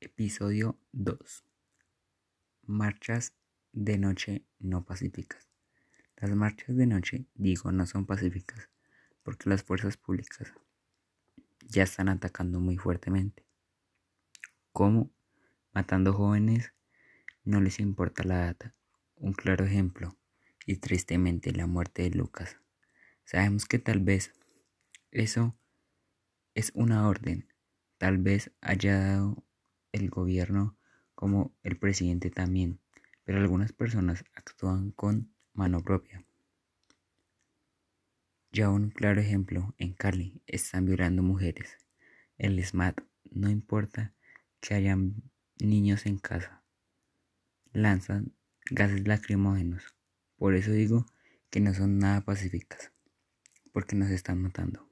Episodio 2. Marchas de noche no pacíficas. Las marchas de noche, digo, no son pacíficas porque las fuerzas públicas ya están atacando muy fuertemente. ¿Cómo? Matando jóvenes, no les importa la data. Un claro ejemplo, y tristemente la muerte de Lucas. Sabemos que tal vez eso es una orden, tal vez haya dado el gobierno como el presidente también, pero algunas personas actúan con mano propia. Ya un claro ejemplo, en Cali están violando mujeres. El SMAT no importa que hayan niños en casa. Lanzan gases lacrimógenos. Por eso digo que no son nada pacíficas, porque nos están matando.